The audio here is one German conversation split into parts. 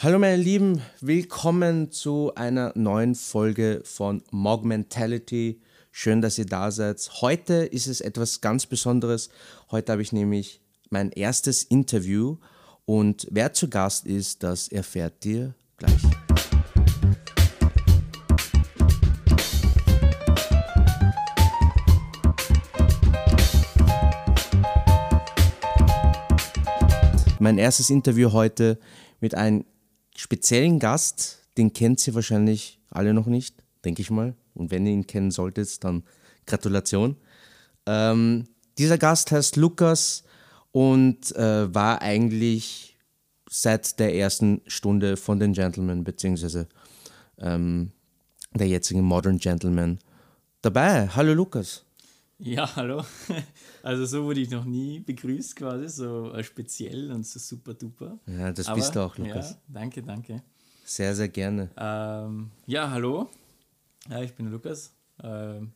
Hallo meine Lieben, willkommen zu einer neuen Folge von Mog Mentality. Schön, dass ihr da seid. Heute ist es etwas ganz Besonderes. Heute habe ich nämlich mein erstes Interview und wer zu Gast ist, das erfährt ihr gleich. Mein erstes Interview heute mit einem speziellen Gast, den kennt ihr wahrscheinlich alle noch nicht, denke ich mal. Und wenn ihr ihn kennen solltet, dann Gratulation. Ähm, dieser Gast heißt Lukas und äh, war eigentlich seit der ersten Stunde von den Gentlemen, beziehungsweise ähm, der jetzigen Modern Gentleman dabei. Hallo Lukas. Ja, hallo. Also so wurde ich noch nie begrüßt quasi, so äh, speziell und so super duper. Ja, das Aber, bist du auch, Lukas. Ja, danke, danke. Sehr, sehr gerne. Ähm, ja, hallo. Ja, ich bin Lukas. Ähm,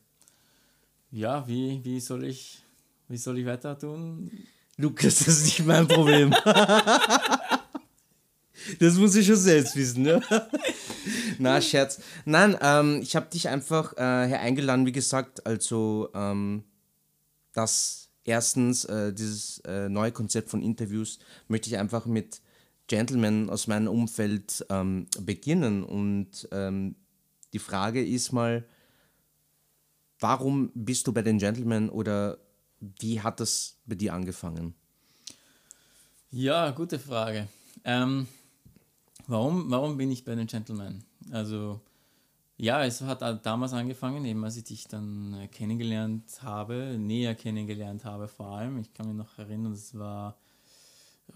ja, wie, wie, soll ich, wie soll ich weiter tun? Lukas, das ist nicht mein Problem. das muss ich schon selbst wissen, ne? Na, Scherz. Nein, ähm, ich habe dich einfach äh, hier eingeladen, wie gesagt, also ähm, dass erstens äh, dieses äh, neue Konzept von Interviews möchte ich einfach mit Gentlemen aus meinem Umfeld ähm, beginnen. Und ähm, die Frage ist mal, warum bist du bei den Gentlemen oder wie hat das bei dir angefangen? Ja, gute Frage. Ähm, warum, warum bin ich bei den Gentlemen? Also ja, es hat damals angefangen, eben als ich dich dann äh, kennengelernt habe, näher kennengelernt habe vor allem. Ich kann mich noch erinnern, es war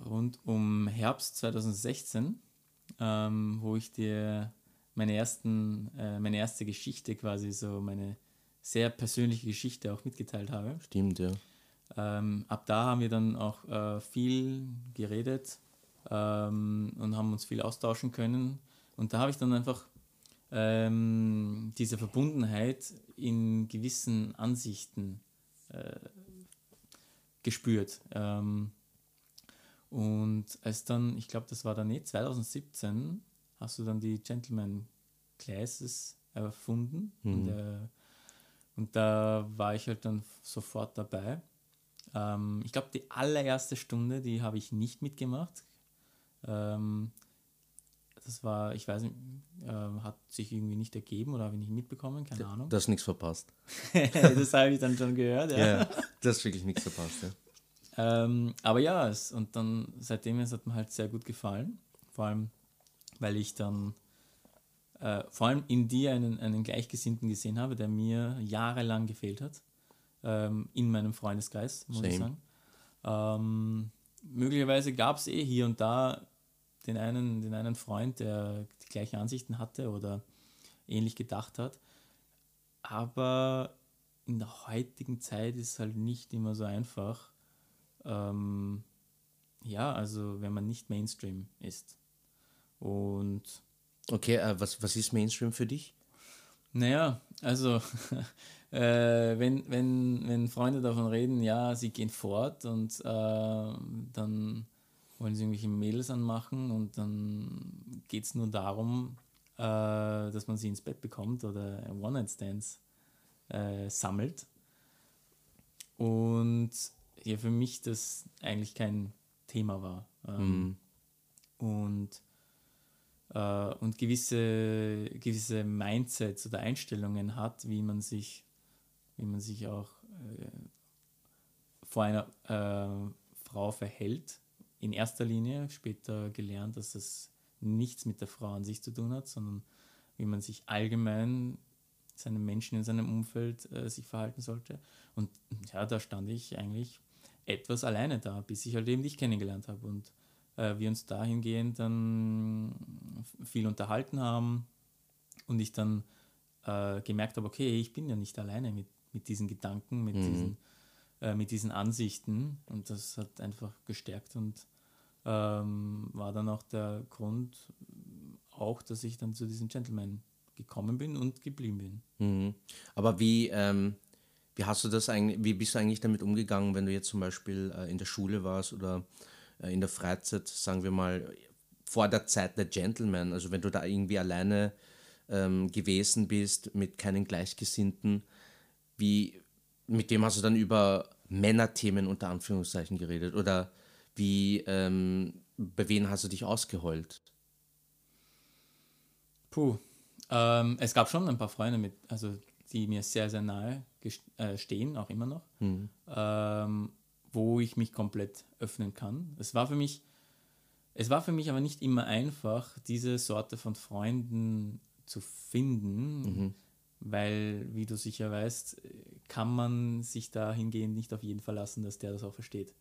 rund um Herbst 2016, ähm, wo ich dir meine, ersten, äh, meine erste Geschichte quasi, so meine sehr persönliche Geschichte auch mitgeteilt habe. Stimmt, ja. Ähm, ab da haben wir dann auch äh, viel geredet ähm, und haben uns viel austauschen können. Und da habe ich dann einfach ähm, diese Verbundenheit in gewissen Ansichten äh, gespürt. Ähm, und als dann, ich glaube, das war dann nicht 2017, hast du dann die Gentleman Classes erfunden. Mhm. Und, äh, und, da war ich halt dann sofort dabei. Ähm, ich glaube, die allererste Stunde, die habe ich nicht mitgemacht. Ähm, das war, ich weiß nicht, äh, hat sich irgendwie nicht ergeben oder habe ich nicht mitbekommen, keine D Ahnung. Du hast nichts verpasst. das habe ich dann schon gehört, ja. ja du hast wirklich nichts verpasst, ja. Ähm, aber ja, es, und dann seitdem es hat mir halt sehr gut gefallen. Vor allem, weil ich dann äh, vor allem in dir einen, einen Gleichgesinnten gesehen habe, der mir jahrelang gefehlt hat. Ähm, in meinem Freundeskreis, muss Same. ich sagen. Ähm, möglicherweise gab es eh hier und da den einen, den einen Freund, der die gleichen Ansichten hatte oder ähnlich gedacht hat. Aber in der heutigen Zeit ist es halt nicht immer so einfach. Ähm, ja, also wenn man nicht Mainstream ist. Und. Okay, äh, was, was ist Mainstream für dich? Naja, also äh, wenn, wenn, wenn Freunde davon reden, ja, sie gehen fort und äh, dann wollen sie irgendwelche Mädels anmachen und dann geht es nur darum, äh, dass man sie ins Bett bekommt oder One-Night-Stands äh, sammelt. Und ja, für mich das eigentlich kein Thema war. Ähm, mhm. Und, äh, und gewisse, gewisse Mindsets oder Einstellungen hat, wie man sich, wie man sich auch äh, vor einer äh, Frau verhält in erster Linie später gelernt, dass das nichts mit der Frau an sich zu tun hat, sondern wie man sich allgemein seinen Menschen in seinem Umfeld äh, sich verhalten sollte. Und ja, da stand ich eigentlich etwas alleine da, bis ich halt eben dich kennengelernt habe und äh, wir uns dahingehend dann viel unterhalten haben und ich dann äh, gemerkt habe, okay, ich bin ja nicht alleine mit, mit diesen Gedanken, mit, mhm. diesen, äh, mit diesen Ansichten und das hat einfach gestärkt und ähm, war dann auch der Grund, auch, dass ich dann zu diesem Gentleman gekommen bin und geblieben bin. Mhm. Aber wie, ähm, wie hast du das eigentlich, wie bist du eigentlich damit umgegangen, wenn du jetzt zum Beispiel äh, in der Schule warst oder äh, in der Freizeit, sagen wir mal, vor der Zeit der Gentleman, also wenn du da irgendwie alleine ähm, gewesen bist mit keinen Gleichgesinnten, wie, mit dem hast du dann über Männerthemen unter Anführungszeichen geredet oder wie, ähm, bei wem hast du dich ausgeheult? Puh, ähm, es gab schon ein paar Freunde, mit, also die mir sehr, sehr nahe äh, stehen, auch immer noch, mhm. ähm, wo ich mich komplett öffnen kann. Es war für mich, es war für mich aber nicht immer einfach, diese Sorte von Freunden zu finden, mhm. weil, wie du sicher weißt, kann man sich dahingehend nicht auf jeden verlassen, dass der das auch versteht.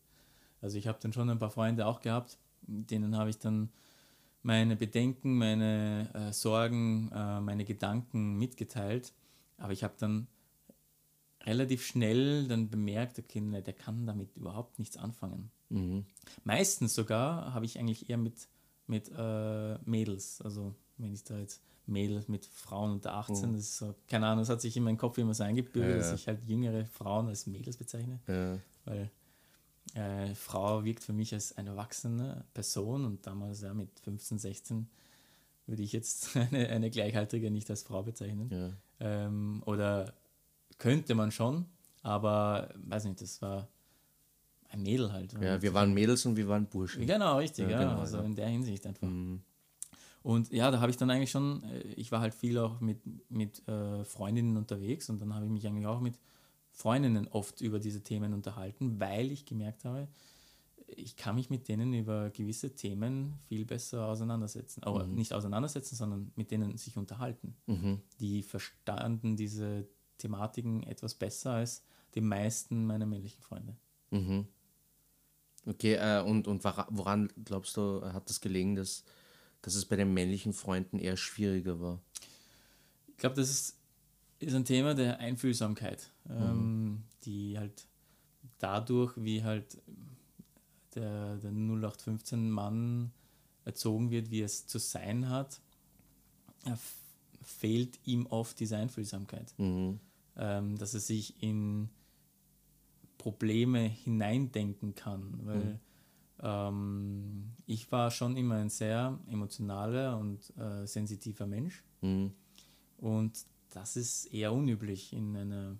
Also ich habe dann schon ein paar Freunde auch gehabt, denen habe ich dann meine Bedenken, meine äh, Sorgen, äh, meine Gedanken mitgeteilt. Aber ich habe dann relativ schnell dann bemerkt, okay, ne, der kann damit überhaupt nichts anfangen. Mhm. Meistens sogar habe ich eigentlich eher mit, mit äh, Mädels, also wenn ich da jetzt Mädels mit Frauen unter 18, oh. das ist so, keine Ahnung, das hat sich in meinen Kopf immer so eingebürgert, ja, ja. dass ich halt jüngere Frauen als Mädels bezeichne. Ja. Weil äh, Frau wirkt für mich als eine erwachsene Person und damals ja mit 15, 16 würde ich jetzt eine, eine Gleichaltrige nicht als Frau bezeichnen. Ähm, oder könnte man schon, aber weiß nicht, das war ein Mädel halt. Ja, wir waren Mädels und wir waren Burschen. Genau, richtig, ja, genau, also in der Hinsicht einfach. Mhm. Und ja, da habe ich dann eigentlich schon, äh, ich war halt viel auch mit, mit äh, Freundinnen unterwegs und dann habe ich mich eigentlich auch mit Freundinnen oft über diese Themen unterhalten, weil ich gemerkt habe, ich kann mich mit denen über gewisse Themen viel besser auseinandersetzen. Aber mhm. nicht auseinandersetzen, sondern mit denen sich unterhalten. Mhm. Die verstanden diese Thematiken etwas besser als die meisten meiner männlichen Freunde. Mhm. Okay, äh, und, und woran glaubst du, hat das gelegen, dass, dass es bei den männlichen Freunden eher schwieriger war? Ich glaube, das ist ist ein Thema der Einfühlsamkeit, mhm. ähm, die halt dadurch, wie halt der, der 0815-Mann erzogen wird, wie es zu sein hat, fehlt ihm oft diese Einfühlsamkeit. Mhm. Ähm, dass er sich in Probleme hineindenken kann, weil mhm. Ähm, ich war schon immer ein sehr emotionaler und äh, sensitiver Mensch. Mhm. Und das ist eher unüblich in einer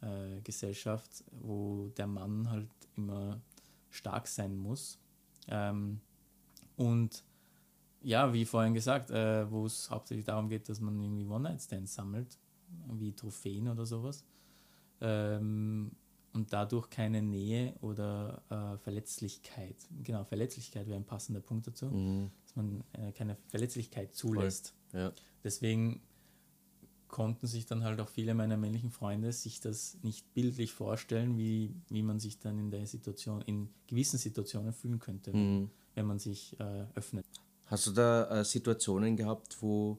äh, Gesellschaft, wo der Mann halt immer stark sein muss. Ähm, und ja, wie vorhin gesagt, äh, wo es hauptsächlich darum geht, dass man irgendwie One-Night-Stands sammelt, wie Trophäen oder sowas. Ähm, und dadurch keine Nähe oder äh, Verletzlichkeit, genau, Verletzlichkeit wäre ein passender Punkt dazu, mhm. dass man äh, keine Verletzlichkeit zulässt. Ja. Deswegen konnten sich dann halt auch viele meiner männlichen Freunde sich das nicht bildlich vorstellen, wie, wie man sich dann in der Situation, in gewissen Situationen fühlen könnte, mhm. wenn man sich äh, öffnet. Hast du da äh, Situationen gehabt, wo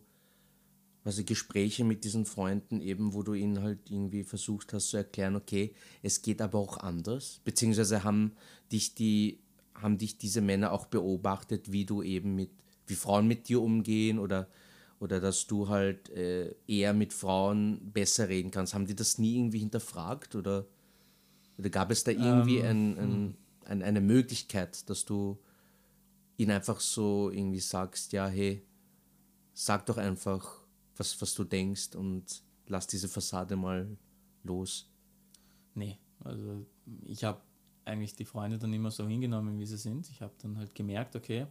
also Gespräche mit diesen Freunden eben, wo du ihnen halt irgendwie versucht hast zu erklären, okay, es geht aber auch anders, beziehungsweise haben dich die haben dich diese Männer auch beobachtet, wie du eben mit wie Frauen mit dir umgehen oder oder dass du halt äh, eher mit Frauen besser reden kannst. Haben die das nie irgendwie hinterfragt oder, oder gab es da irgendwie ähm, ein, ein, hm. ein, eine Möglichkeit, dass du ihnen einfach so irgendwie sagst, ja, hey, sag doch einfach, was, was du denkst und lass diese Fassade mal los? Nee, also ich habe eigentlich die Freunde dann immer so hingenommen, wie sie sind. Ich habe dann halt gemerkt, okay,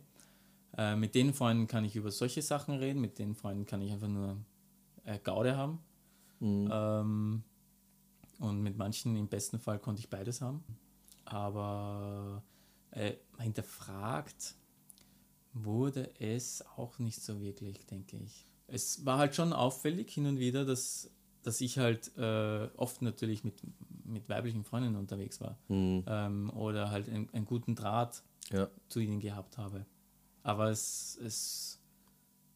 äh, mit den Freunden kann ich über solche Sachen reden, mit den Freunden kann ich einfach nur äh, Gaude haben. Mhm. Ähm, und mit manchen im besten Fall konnte ich beides haben. Aber äh, hinterfragt wurde es auch nicht so wirklich, denke ich. Es war halt schon auffällig hin und wieder, dass, dass ich halt äh, oft natürlich mit, mit weiblichen Freundinnen unterwegs war. Mhm. Ähm, oder halt einen, einen guten Draht ja. zu ihnen gehabt habe. Aber es, es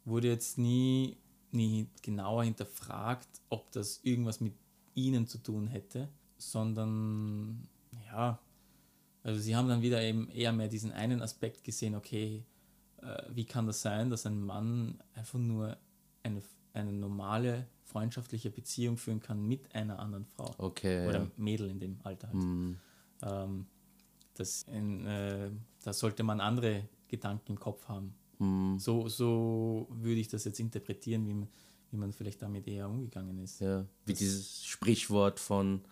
wurde jetzt nie, nie genauer hinterfragt, ob das irgendwas mit ihnen zu tun hätte, sondern ja, also sie haben dann wieder eben eher mehr diesen einen Aspekt gesehen, okay, äh, wie kann das sein, dass ein Mann einfach nur eine, eine normale freundschaftliche Beziehung führen kann mit einer anderen Frau. Okay. Oder. Mädel in dem Alter halt. Mm. Ähm, das, in, äh, da sollte man andere Gedanken im Kopf haben. Mhm. So, so würde ich das jetzt interpretieren, wie man, wie man vielleicht damit eher umgegangen ist. Ja, wie das dieses Sprichwort von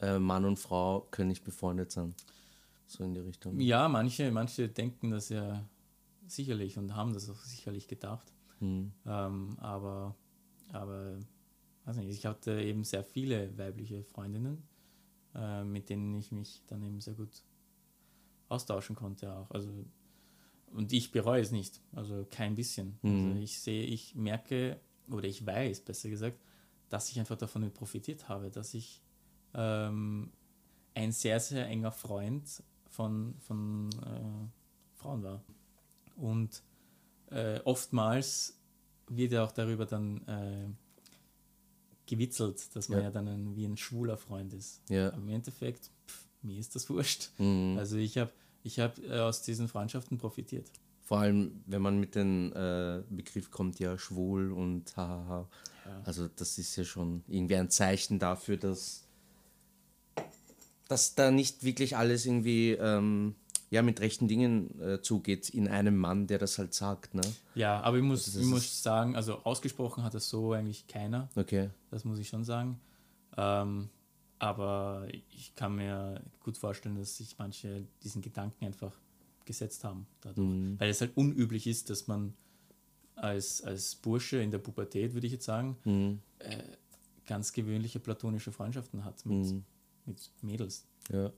äh, Mann und Frau können nicht befreundet sein. So in die Richtung. Ja, manche, manche denken das ja sicherlich und haben das auch sicherlich gedacht. Mhm. Ähm, aber, aber weiß nicht, ich hatte eben sehr viele weibliche Freundinnen, äh, mit denen ich mich dann eben sehr gut austauschen konnte auch. Also und ich bereue es nicht, also kein bisschen. Mhm. Also ich sehe, ich merke oder ich weiß, besser gesagt, dass ich einfach davon profitiert habe, dass ich ähm, ein sehr, sehr enger Freund von, von äh, Frauen war. Und äh, oftmals wird ja auch darüber dann äh, gewitzelt, dass man ja, ja dann ein, wie ein schwuler Freund ist. Ja. Aber im Endeffekt, pff, mir ist das wurscht. Mhm. Also ich habe ich hab, äh, aus diesen Freundschaften profitiert. Vor allem, wenn man mit dem äh, Begriff kommt, ja, schwul und hahaha. Ja. Also das ist ja schon irgendwie ein Zeichen dafür, dass, dass da nicht wirklich alles irgendwie ähm, ja, mit rechten Dingen äh, zugeht in einem Mann, der das halt sagt. Ne? Ja, aber ich muss, also ich muss sagen, also ausgesprochen hat das so eigentlich keiner. Okay. Das muss ich schon sagen. Ähm, aber ich kann mir gut vorstellen, dass sich manche diesen Gedanken einfach gesetzt haben dadurch. Mhm. Weil es halt unüblich ist, dass man als, als Bursche in der Pubertät, würde ich jetzt sagen, mhm. äh, ganz gewöhnliche platonische Freundschaften hat mit, mhm. mit Mädels. Ja.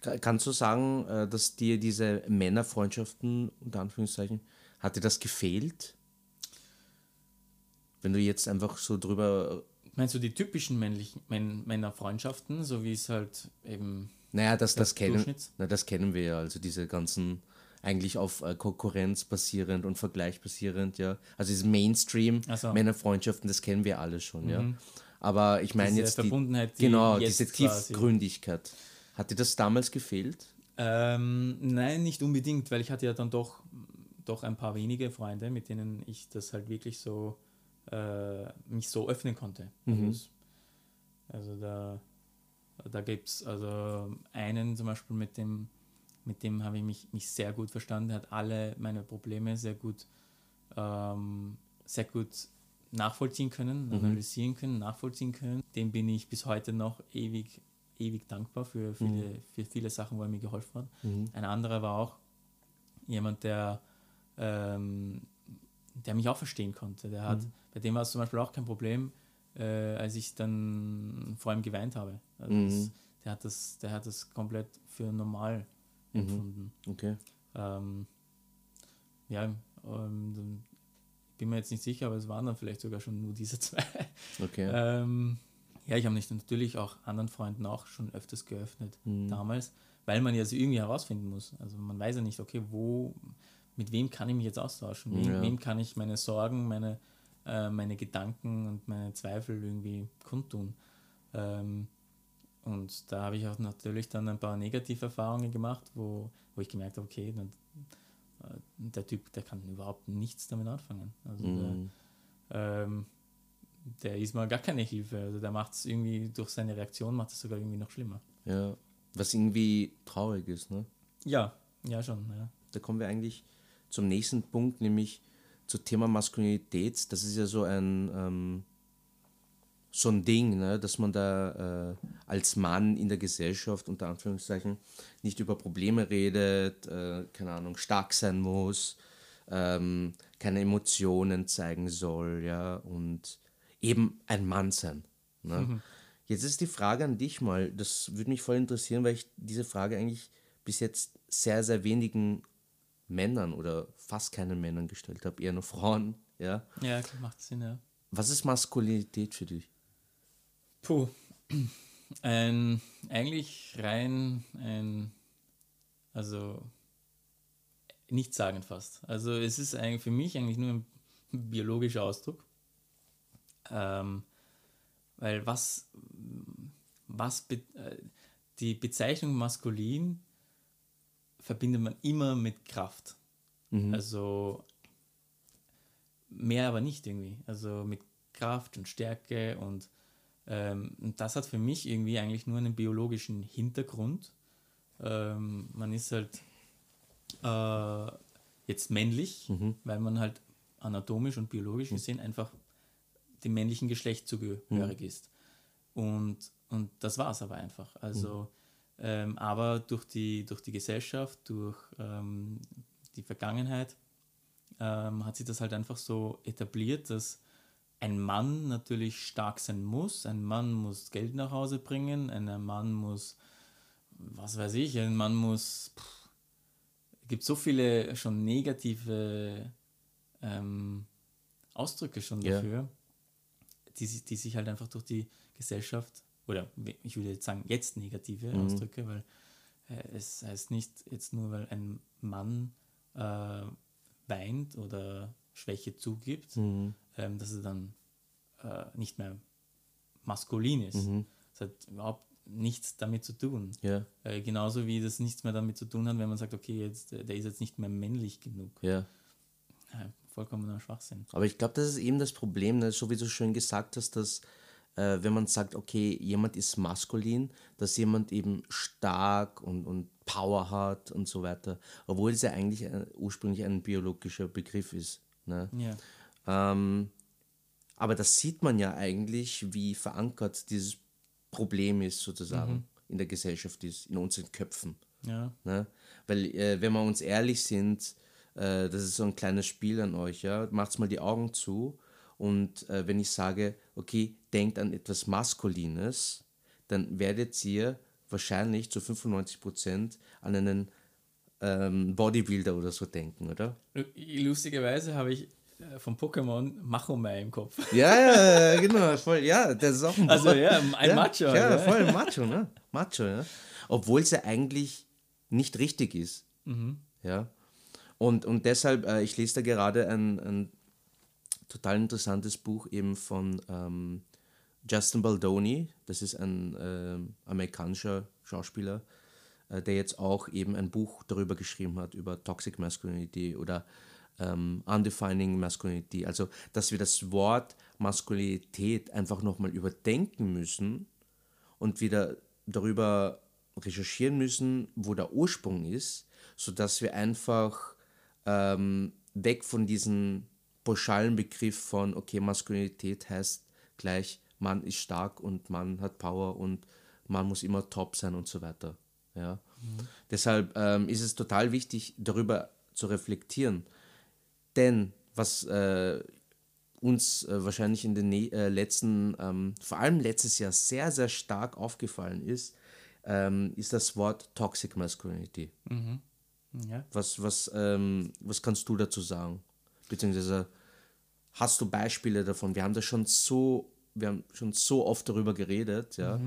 Kannst du sagen, äh, dass dir diese Männerfreundschaften, unter Anführungszeichen, hat dir das gefehlt? Wenn du jetzt einfach so drüber. Meinst du die typischen männlichen Männerfreundschaften, so wie es halt eben. Naja, das, das, kennen, na, das kennen wir ja. Also diese ganzen, eigentlich auf äh, Konkurrenz basierend und Vergleich basierend, ja. Also diese Mainstream-Männerfreundschaften, das kennen wir alle schon, mhm. ja. Aber ich meine jetzt. Verbundenheit, die genau, diese Tiefgründigkeit. Quasi hat dir das damals gefehlt? Ähm, nein, nicht unbedingt, weil ich hatte ja dann doch, doch ein paar wenige Freunde, mit denen ich das halt wirklich so äh, mich so öffnen konnte. Mhm. Also, da, da gibt es also einen zum Beispiel, mit dem, mit dem habe ich mich, mich sehr gut verstanden. Er hat alle meine Probleme sehr gut, ähm, sehr gut nachvollziehen können, mhm. analysieren können, nachvollziehen können. Dem bin ich bis heute noch ewig ewig dankbar für viele, mhm. für viele Sachen, wo er mir geholfen hat. Mhm. Ein anderer war auch jemand, der, ähm, der mich auch verstehen konnte. Der hat, mhm. Bei dem war es zum Beispiel auch kein Problem, äh, als ich dann vor ihm geweint habe. Also das, mhm. der, hat das, der hat das komplett für normal mhm. empfunden. Okay. Ähm, ja, ähm, bin mir jetzt nicht sicher, aber es waren dann vielleicht sogar schon nur diese zwei. Okay. ähm, ja, ich habe mich natürlich auch anderen Freunden auch schon öfters geöffnet mhm. damals, weil man ja so irgendwie herausfinden muss. Also man weiß ja nicht, okay, wo, mit wem kann ich mich jetzt austauschen? Wem, ja. wem kann ich meine Sorgen, meine, äh, meine Gedanken und meine Zweifel irgendwie kundtun? Ähm, und da habe ich auch natürlich dann ein paar negative Erfahrungen gemacht, wo, wo ich gemerkt habe, okay, dann, äh, der Typ, der kann überhaupt nichts damit anfangen. Also mhm. der, ähm, der ist mal gar keine Hilfe. Also der macht es irgendwie durch seine Reaktion, macht es sogar irgendwie noch schlimmer. Ja, was irgendwie traurig ist, ne? Ja, ja schon, ja. Da kommen wir eigentlich zum nächsten Punkt, nämlich zum Thema Maskulinität. Das ist ja so ein, ähm, so ein Ding, ne? dass man da äh, als Mann in der Gesellschaft, unter Anführungszeichen, nicht über Probleme redet, äh, keine Ahnung, stark sein muss, ähm, keine Emotionen zeigen soll, ja, und eben ein Mann sein. Ne? Mhm. Jetzt ist die Frage an dich mal, das würde mich voll interessieren, weil ich diese Frage eigentlich bis jetzt sehr, sehr wenigen Männern oder fast keinen Männern gestellt habe, eher nur Frauen. Ja, ja macht Sinn, ja. Was ist Maskulinität für dich? Puh, ein, eigentlich rein ein, also nicht sagen fast. Also es ist eigentlich für mich eigentlich nur ein biologischer Ausdruck. Ähm, weil was, was be äh, die Bezeichnung maskulin verbindet man immer mit Kraft. Mhm. Also mehr aber nicht irgendwie. Also mit Kraft und Stärke und, ähm, und das hat für mich irgendwie eigentlich nur einen biologischen Hintergrund. Ähm, man ist halt äh, jetzt männlich, weil man halt anatomisch und biologisch gesehen einfach dem männlichen Geschlecht zugehörig ist. Und, und das war es aber einfach. Also, ähm, aber durch die, durch die Gesellschaft, durch ähm, die Vergangenheit ähm, hat sich das halt einfach so etabliert, dass ein Mann natürlich stark sein muss. Ein Mann muss Geld nach Hause bringen, ein Mann muss, was weiß ich, ein Mann muss. Pff, es gibt so viele schon negative ähm, Ausdrücke schon dafür, die, sich- die sich halt einfach durch die Gesellschaft, oder ich würde jetzt sagen, jetzt negative Ausdrücke, weil äh, es heißt nicht jetzt nur, weil ein Mann äh, weint oder Schwäche zugibt, ähm, dass er dann äh, nicht mehr maskulin ist. Das hat überhaupt nichts damit zu tun. Ja, Äh, genauso wie das nichts mehr damit zu tun hat, wenn man sagt, okay, jetzt, äh, der ist jetzt nicht mehr männlich genug. ja. Vollkommener Schwachsinn. Aber ich glaube, das ist eben das Problem, ne? so wie du schön gesagt hast, dass äh, wenn man sagt, okay, jemand ist maskulin, dass jemand eben stark und, und Power hat und so weiter, obwohl es ja eigentlich äh, ursprünglich ein biologischer Begriff ist. Ne? Ja. Ähm, aber das sieht man ja eigentlich, wie verankert dieses Problem ist, sozusagen, in der Gesellschaft ist, in unseren Köpfen. Ja. Ne? Weil, äh, wenn wir uns ehrlich sind, äh, das ist so ein kleines Spiel an euch, ja. Macht's mal die Augen zu und äh, wenn ich sage, okay, denkt an etwas Maskulines, dann werdet ihr wahrscheinlich zu 95% an einen ähm, Bodybuilder oder so denken, oder? Lustigerweise habe ich äh, vom Pokémon Machomai im Kopf. Ja, ja, ja, genau, voll, ja, das ist auch ein Also ja, ein ja, Macho. Ja, ja. voll ein Macho, ne? Macho, ja. Obwohl es ja eigentlich nicht richtig ist. Mhm. Ja. Und, und deshalb, äh, ich lese da gerade ein, ein total interessantes Buch eben von ähm, Justin Baldoni. Das ist ein ähm, amerikanischer Schauspieler, äh, der jetzt auch eben ein Buch darüber geschrieben hat, über Toxic Masculinity oder ähm, Undefining Masculinity. Also, dass wir das Wort Maskulinität einfach nochmal überdenken müssen und wieder darüber recherchieren müssen, wo der Ursprung ist, sodass wir einfach ähm, weg von diesem pauschalen Begriff von, okay, Maskulinität heißt gleich, Mann ist stark und Mann hat Power und man muss immer top sein und so weiter. Ja? Deshalb ähm, ist es total wichtig, darüber zu reflektieren. Denn was äh, uns äh, wahrscheinlich in den ne äh, letzten, ähm, vor allem letztes Jahr sehr, sehr stark aufgefallen ist, ähm, ist das Wort Toxic Masculinity. Ja. Was, was, ähm, was kannst du dazu sagen? Beziehungsweise hast du Beispiele davon? Wir haben da schon so, wir haben schon so oft darüber geredet, ja.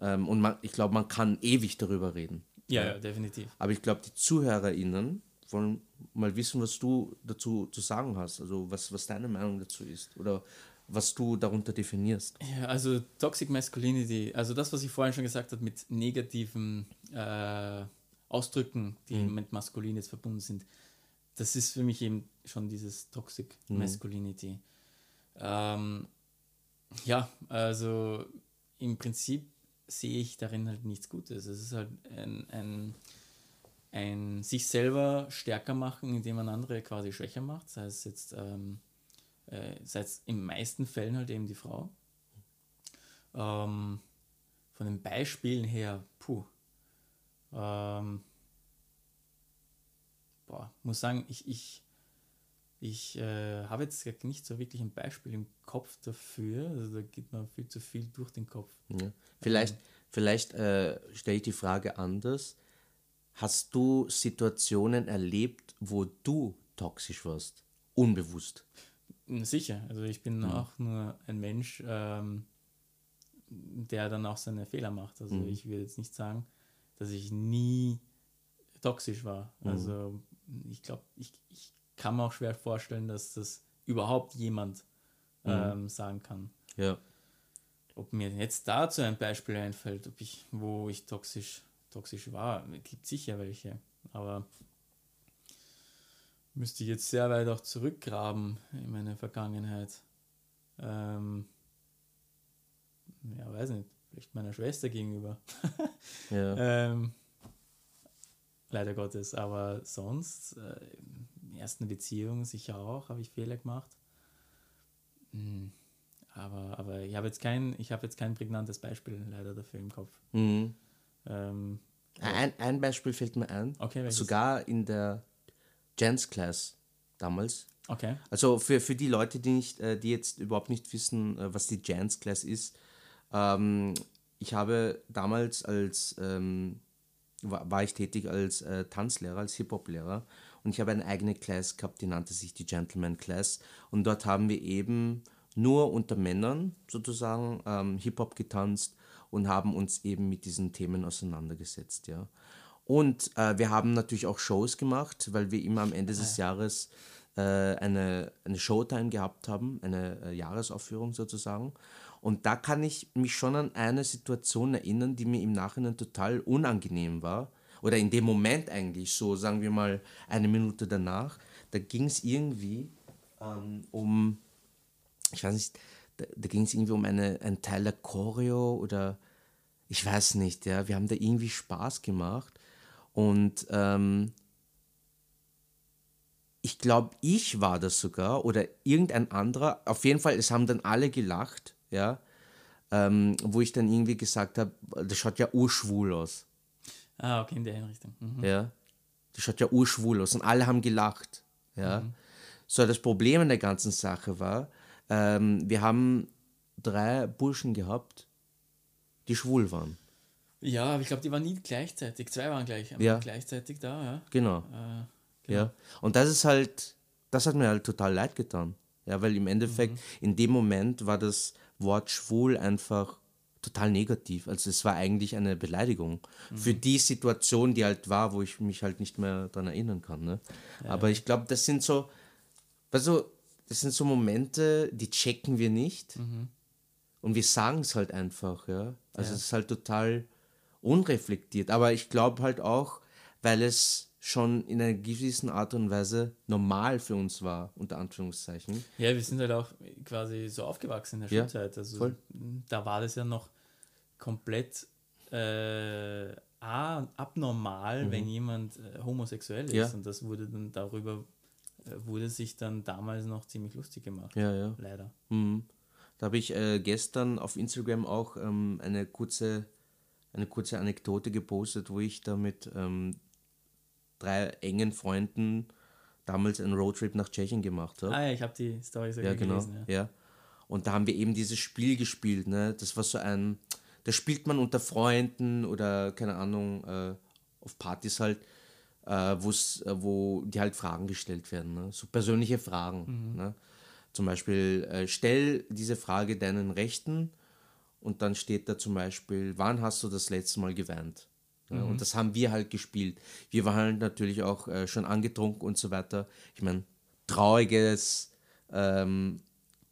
Ähm, und man, ich glaube, man kann ewig darüber reden. Ja, ja, definitiv. Aber ich glaube, die ZuhörerInnen wollen mal wissen, was du dazu zu sagen hast. Also was, was deine Meinung dazu ist. Oder was du darunter definierst. Ja, also Toxic Masculinity, also das, was ich vorhin schon gesagt habe, mit negativen äh, Ausdrücken, die mit Maskulin jetzt verbunden sind, das ist für mich eben schon dieses Toxic Masculinity. Ähm, ja, also im Prinzip sehe ich darin halt nichts Gutes. Es ist halt ein, ein, ein sich selber stärker machen, indem man andere quasi schwächer macht, sei es jetzt ähm, äh, sei es in den meisten Fällen halt eben die Frau. Ähm, von den Beispielen her, puh. Ähm, boah, muss sagen, ich, ich, ich äh, habe jetzt nicht so wirklich ein Beispiel im Kopf dafür. Also da geht mir viel zu viel durch den Kopf. Ja. Vielleicht, vielleicht äh, stelle ich die Frage anders. Hast du Situationen erlebt, wo du toxisch warst? Unbewusst. Sicher, also ich bin auch nur ein Mensch, ähm, der dann auch seine Fehler macht. Also ich will jetzt nicht sagen, dass ich nie toxisch war. Also ich glaube, ich, ich kann mir auch schwer vorstellen, dass das überhaupt jemand ähm, sagen kann. Ja. Ob mir jetzt dazu ein Beispiel einfällt, ob ich, wo ich toxisch, toxisch war, gibt sicher welche. Aber müsste ich jetzt sehr weit auch zurückgraben in meine Vergangenheit. Ähm, ja, weiß nicht. Vielleicht meiner Schwester gegenüber. Ja. ähm, leider Gottes. Aber sonst, äh, ersten Beziehung sicher auch, habe ich Fehler gemacht. Hm, aber, aber ich habe jetzt kein, ich habe jetzt kein prägnantes Beispiel leider dafür im Kopf. Mhm. Ähm, Ein, ein Beispiel fällt mir ein. Okay? Sogar in der Gents Class damals. okay. Also für, für die Leute, die nicht, äh, die jetzt überhaupt nicht wissen, äh, was die Jazz Class ist, ähm, ich habe damals als ähm, war, war ich tätig als äh, Tanzlehrer, als Hip-Hop-Lehrer und ich habe eine eigene Class gehabt, die nannte sich die Gentleman Class und dort haben wir eben nur unter Männern sozusagen ähm, Hip-Hop getanzt und haben uns eben mit diesen Themen auseinandergesetzt, ja. Und äh, wir haben natürlich auch Shows gemacht, weil wir immer am Ende des Jahres äh, eine, eine Showtime gehabt haben, eine äh, Jahresaufführung sozusagen. Und da kann ich mich schon an eine Situation erinnern, die mir im Nachhinein total unangenehm war. Oder in dem Moment eigentlich, so sagen wir mal eine Minute danach. Da ging es irgendwie ähm, um, ich weiß nicht, da, da ging es irgendwie um eine, einen Teil der Choreo oder ich weiß nicht, ja. Wir haben da irgendwie Spaß gemacht. Und ähm, ich glaube, ich war das sogar oder irgendein anderer. Auf jeden Fall, es haben dann alle gelacht, ja. Ähm, wo ich dann irgendwie gesagt habe, das schaut ja urschwul aus. Ah, okay, in der Hinrichtung. Mhm. Ja. Das schaut ja urschwul aus. Und alle haben gelacht. Ja. So, das Problem an der ganzen Sache war, ähm, wir haben drei Burschen gehabt, die schwul waren. Ja, aber ich glaube, die waren nie gleichzeitig. Zwei waren gleich, Ja. gleichzeitig da, ja. Genau. Äh, Ja. Und das ist halt, das hat mir halt total leid getan. Ja, weil im Endeffekt, in dem Moment war das Wort schwul einfach total negativ. Also es war eigentlich eine Beleidigung für die Situation, die halt war, wo ich mich halt nicht mehr daran erinnern kann. Ne? Aber ich glaube, das sind so, also das sind so Momente, die checken wir nicht. Und wir sagen es halt einfach, ja. Also Ja. es ist halt total unreflektiert. Aber ich glaube halt auch, weil es schon in einer gewissen Art und Weise normal für uns war, unter Anführungszeichen. Ja, wir sind halt auch quasi so aufgewachsen in der Ja, Schulzeit. Also voll. da war das ja noch komplett äh, abnormal, wenn jemand äh, homosexuell ist. Mhm. Ja. Und das wurde dann darüber, äh, wurde sich dann damals noch ziemlich lustig gemacht. Ja, ja. Leider. Mhm. Da habe ich äh, gestern auf Instagram auch ähm, eine, kurze, eine kurze Anekdote gepostet, wo ich da mit ähm, drei engen Freunden damals einen Roadtrip nach Tschechien gemacht habe. Ah ja, ich habe die Story sogar Ja, genau. gelesen. Ja. Ja. Und da haben wir eben dieses Spiel gespielt, ne? Das war so ein, das spielt man unter Freunden oder keine Ahnung, äh, auf Partys halt, äh, wo's, äh, wo die halt Fragen gestellt werden, ne? So persönliche Fragen. Ne? Zum Beispiel, äh, stell diese Frage deinen Rechten und dann steht da zum Beispiel, wann hast du das letzte Mal geweint? Ja, Und das haben wir halt gespielt. Wir waren halt natürlich auch äh, schon angetrunken und so weiter. Ich meine, trauriges, ähm,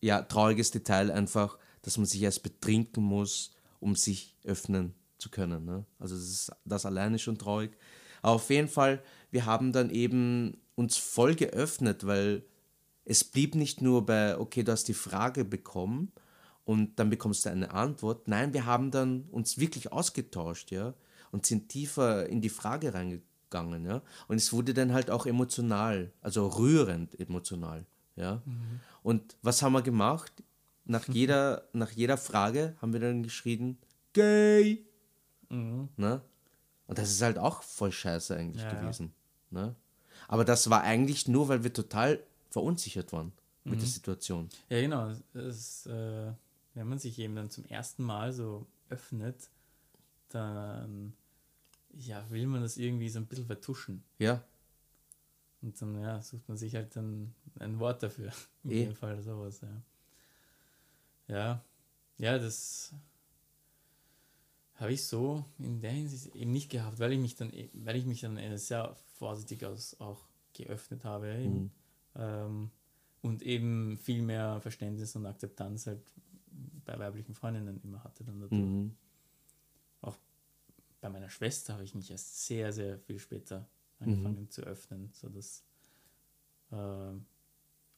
ja, trauriges Detail einfach, dass man sich erst betrinken muss, um sich öffnen zu können. Ne? Also das ist das alleine schon traurig. Aber auf jeden Fall, wir haben dann eben uns voll geöffnet, weil es blieb nicht nur bei, okay, du hast die Frage bekommen und dann bekommst du eine Antwort. Nein, wir haben dann uns wirklich ausgetauscht, ja, und sind tiefer in die Frage reingegangen, ja. Und es wurde dann halt auch emotional, also rührend emotional, ja. Und was haben wir gemacht? Nach jeder, nach jeder Frage haben wir dann geschrien, gay, Mhm. ne? Und das ist halt auch voll scheiße eigentlich Ja, ja. gewesen. Ne? Aber das war eigentlich nur, weil wir total verunsichert waren mit Mhm. der Situation. Ja, genau. Das, äh, wenn man sich eben dann zum ersten Mal so öffnet, dann ja, will man das irgendwie so ein bisschen vertuschen. Ja, Und dann ja, sucht man sich halt dann ein Wort dafür. In Eh. dem Fall sowas, ja. Ja, ja, das habe ich so in der Hinsicht eben nicht gehabt, weil ich mich dann, e- weil ich mich dann äh, sehr vorsichtig aus, auch geöffnet habe eben. Ähm, und eben viel mehr Verständnis und Akzeptanz halt bei weiblichen Freundinnen immer hatte dann dadurch. mhm. Bei meiner Schwester habe ich mich erst sehr, sehr viel später angefangen zu öffnen, sodass, ähm,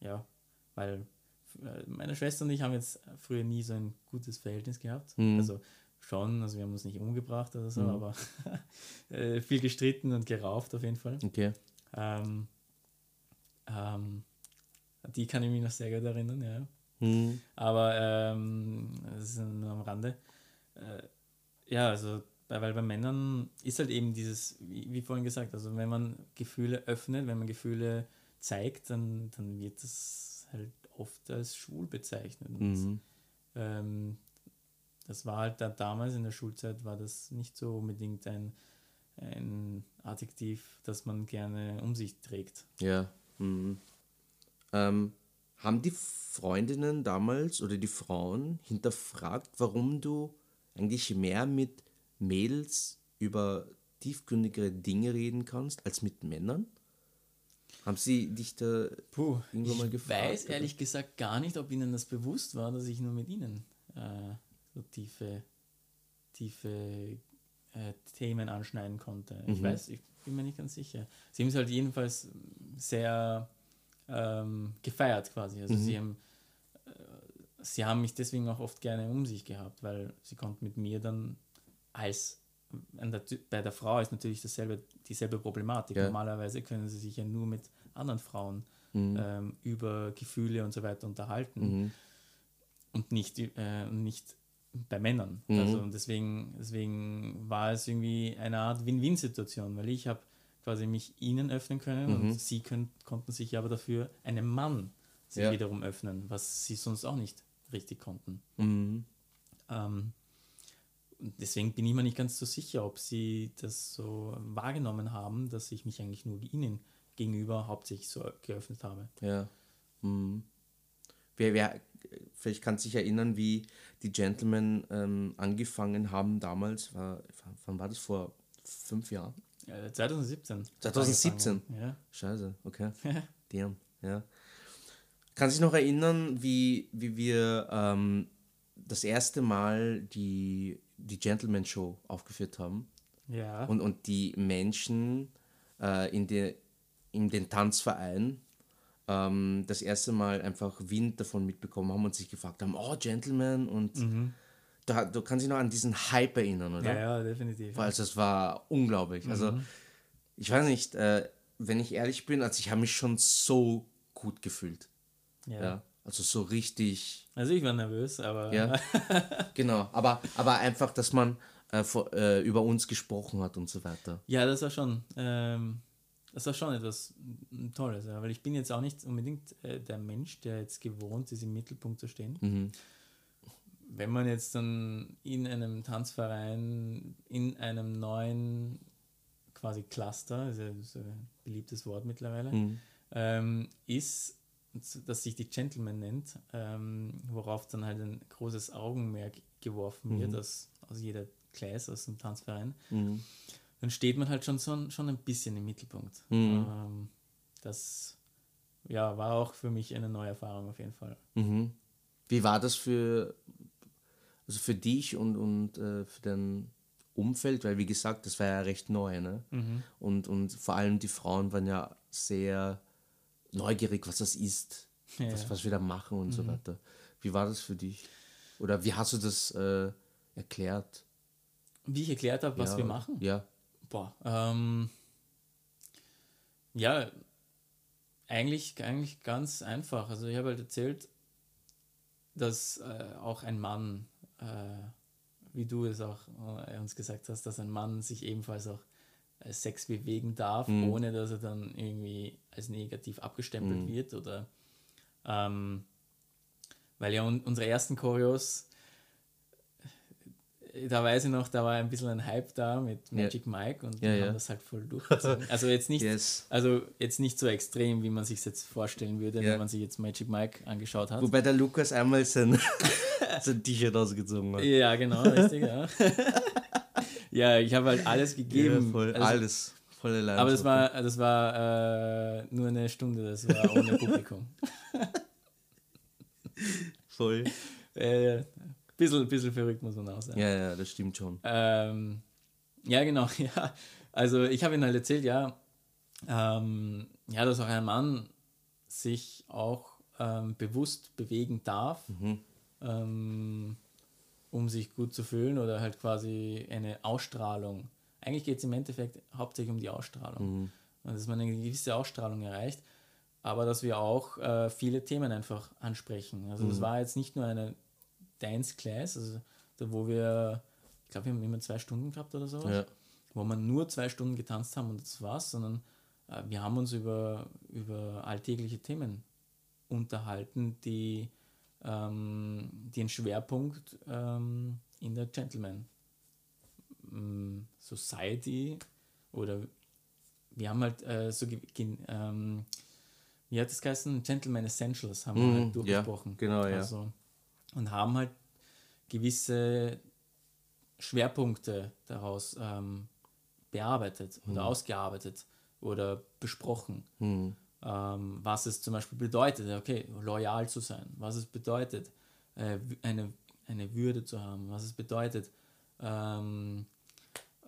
ja, weil äh, meine Schwester und ich haben jetzt früher nie so ein gutes Verhältnis gehabt. Mhm. Also schon, also wir haben uns nicht umgebracht oder so, Mhm. aber äh, viel gestritten und gerauft auf jeden Fall. okay. Ähm, Ähm, die kann ich mich noch sehr gut erinnern, ja. Hm. Aber ähm, das ist nur am Rande. Äh, ja, also weil bei Männern ist halt eben dieses, wie, vorhin gesagt, also wenn man Gefühle öffnet, wenn man Gefühle zeigt, dann, dann wird das halt oft als schwul bezeichnet. Und, mhm. ähm, das war halt da, damals in der Schulzeit war das nicht so unbedingt ein, ein Adjektiv, das man gerne um sich trägt. Ja. Mhm. Ähm, haben die Freundinnen damals oder die Frauen hinterfragt, warum du eigentlich mehr mit Mädels über tiefgründigere Dinge reden kannst als mit Männern? Haben sie dich da Puh, irgendwann mal gefragt? Ich weiß oder? ehrlich gesagt gar nicht, ob ihnen das bewusst war, dass ich nur mit ihnen äh, so tiefe, tiefe äh, Themen anschneiden konnte. Ich mhm. weiß, ich bin mir nicht ganz sicher. Sie haben es halt jedenfalls sehr ähm, gefeiert quasi. Also mhm. sie haben äh, sie haben mich deswegen auch oft gerne um sich gehabt, weil sie konnten mit mir dann als bei der Frau ist natürlich dasselbe, dieselbe Problematik. Ja. Normalerweise können sie sich ja nur mit anderen Frauen mhm. ähm, über Gefühle und so weiter unterhalten mhm. und nicht, äh, nicht bei Männern. Mhm. Also und deswegen, deswegen war es irgendwie eine Art Win-Win-Situation, weil ich habe quasi mich ihnen öffnen können und mhm. sie können, konnten sich aber dafür einem Mann sich ja. wiederum öffnen, was sie sonst auch nicht richtig konnten. Mhm. Ähm, deswegen bin ich mir nicht ganz so sicher, ob sie das so wahrgenommen haben, dass ich mich eigentlich nur ihnen gegenüber hauptsächlich so geöffnet habe. Ja. Mhm. Wer, wer, vielleicht kann sich erinnern, wie die Gentlemen ähm, angefangen haben damals. War, wann war das? Vor fünf Jahren? Ja, 2017. 2017? Ja. Scheiße, okay. Damn, ja. Kann sich noch erinnern, wie, wie wir ähm, das erste Mal die die Gentleman Show aufgeführt haben. Ja. Und, und die Menschen äh, in, der, in den Tanzverein ähm, das erste Mal einfach Wind davon mitbekommen haben und sich gefragt haben, oh, Gentleman und mhm. da, du kannst dich noch an diesen Hype erinnern, oder? Ja, ja, definitiv. Also, das war unglaublich. Also, mhm. Also ich weiß nicht, äh, wenn ich ehrlich bin, also ich habe mich schon so gut gefühlt. Ja. ja. Also so richtig. Also ich war nervös, aber. Ja. genau, aber, aber einfach, dass man äh, vor, äh, über uns gesprochen hat und so weiter. Ja, das war schon. Ähm, das war schon etwas Tolles, ja, weil ich bin jetzt auch nicht unbedingt äh, der Mensch, der jetzt gewohnt ist, im Mittelpunkt zu stehen. Mhm. Wenn man jetzt dann in einem Tanzverein, in einem neuen quasi Cluster, ist ja ein beliebtes Wort mittlerweile, mhm. ähm, ist, das sich die Gentleman nennt, ähm, worauf dann halt ein großes Augenmerk geworfen wird mhm. aus, aus jeder Class, aus dem Tanzverein, mhm. dann steht man halt schon, so, schon ein bisschen im Mittelpunkt. Mhm. Ähm, das ja, war auch für mich eine neue Erfahrung auf jeden Fall. Mhm. Wie war das für, also für dich und, und äh, für dein Umfeld? Weil, wie gesagt, das war ja recht neu. Ne? Mhm. Und, und vor allem die Frauen waren ja sehr neugierig, was das ist, ja. was, was wir da machen und mhm. so weiter. Wie war das für dich? Oder wie hast du das äh, erklärt? Wie ich erklärt habe, was ja, wir machen? Ja. Boah, ähm, ja, eigentlich, eigentlich ganz einfach. Also ich habe halt erzählt, dass äh, auch ein Mann, äh, wie du es auch äh, uns gesagt hast, dass ein Mann sich ebenfalls auch Sex bewegen darf, mhm. ohne dass er dann irgendwie als negativ abgestempelt mhm. wird oder ähm, weil ja un unsere ersten Choreos, äh, da weiß ich noch, da war ein bisschen ein Hype da mit Magic ja. Mike und ja, wir ja. haben das halt voll durchgezogen. Also jetzt nicht, yes. also jetzt nicht so extrem, wie man sich jetzt vorstellen würde, wenn man sich jetzt Magic Mike angeschaut hat. Wobei der Lukas einmal sein, sein T-Shirt ausgezogen hat. Ja, genau, richtig, ja. ja, ich habe halt alles gegeben. Ja, voll, also, alles. Volle Leidenschaft. Aber das war, das war äh, nur eine Stunde, das war ohne Publikum. voll. Äh, bisschen, bisschen verrückt muss man auch sagen. Ja, ja, das stimmt schon. Ähm, ja, genau, ja. Also ich habe ihn halt erzählt, ja, ähm, ja, dass auch ein Mann sich auch ähm, bewusst bewegen darf. Mhm. Ähm, um sich gut zu fühlen oder halt quasi eine Ausstrahlung. Eigentlich geht es im Endeffekt hauptsächlich um die Ausstrahlung. Mhm. Und dass man eine gewisse Ausstrahlung erreicht. aber dass wir auch äh, viele Themen einfach ansprechen. Also das war jetzt nicht nur eine Dance Class, also da wo wir, ich glaube, wir haben immer zwei Stunden gehabt oder sowas, Ja. wo wir nur zwei Stunden getanzt haben und das war's, sondern äh, wir haben uns über, über alltägliche Themen unterhalten, die, ähm, einen Schwerpunkt ähm, in der Gentleman ähm, Society oder wir haben halt äh, so, ähm, wie hat das geheißen? Gentleman Essentials haben wir Mhm, halt ja, durchgesprochen. genau, ja. Also, und haben halt gewisse Schwerpunkte daraus ähm, bearbeitet oder Mhm. ausgearbeitet oder besprochen. Ähm, was es zum Beispiel bedeutet, okay, loyal zu sein, was es bedeutet, äh, eine, eine Würde zu haben, was es bedeutet, ähm,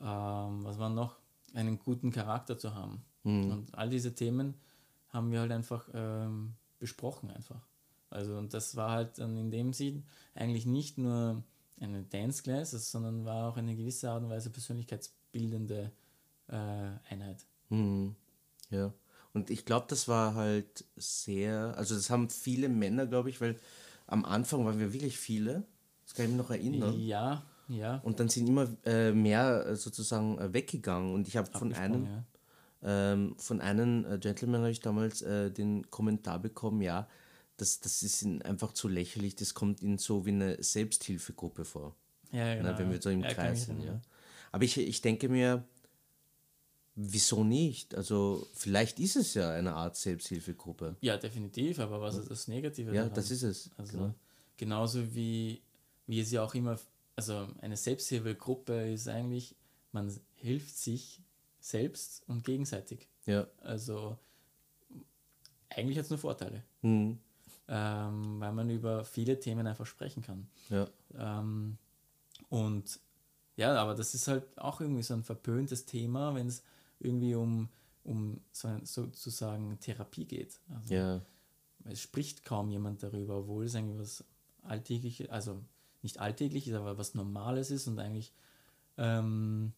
ähm, was war noch, einen guten Charakter zu haben. Und all diese Themen haben wir halt einfach ähm, besprochen einfach. Also und das war halt dann in dem Sinn eigentlich nicht nur eine Dance Class, sondern war auch eine gewisse Art und Weise persönlichkeitsbildende äh, Einheit. Mhm. Ja. Und ich glaube, das war halt sehr, also das haben viele Männer, glaube ich, weil am Anfang waren wir wirklich viele. Das kann ich mich noch erinnern. Ja, ja. Und dann sind immer äh, mehr äh, sozusagen äh, weggegangen. Und ich habe von einem, ja. ähm, von einem äh, Gentleman habe ich damals äh, den Kommentar bekommen, ja, das, das ist ihnen einfach zu lächerlich, das kommt ihnen so wie eine Selbsthilfegruppe vor. Ja, genau. ne, wenn wir so im Ja, Kreis sind. Ja. Aber ich, ich denke mir, wieso nicht? Also vielleicht ist es ja eine Art Selbsthilfegruppe. Ja, definitiv, aber was ist das Negative Ja, daran? das ist es. Also Genau. genauso wie, wie es ja auch immer, also eine Selbsthilfegruppe ist eigentlich, man hilft sich selbst und gegenseitig. Ja. Also eigentlich hat es nur Vorteile, Mhm. ähm, weil man über viele Themen einfach sprechen kann. Ja. Ähm, und ja, aber das ist halt auch irgendwie so ein verpöntes Thema, wenn es irgendwie um, um so sozusagen Therapie geht. Also Ja. es spricht kaum jemand darüber, obwohl es eigentlich was Alltägliches, also nicht alltäglich ist, aber was Normales ist und eigentlich, ähm,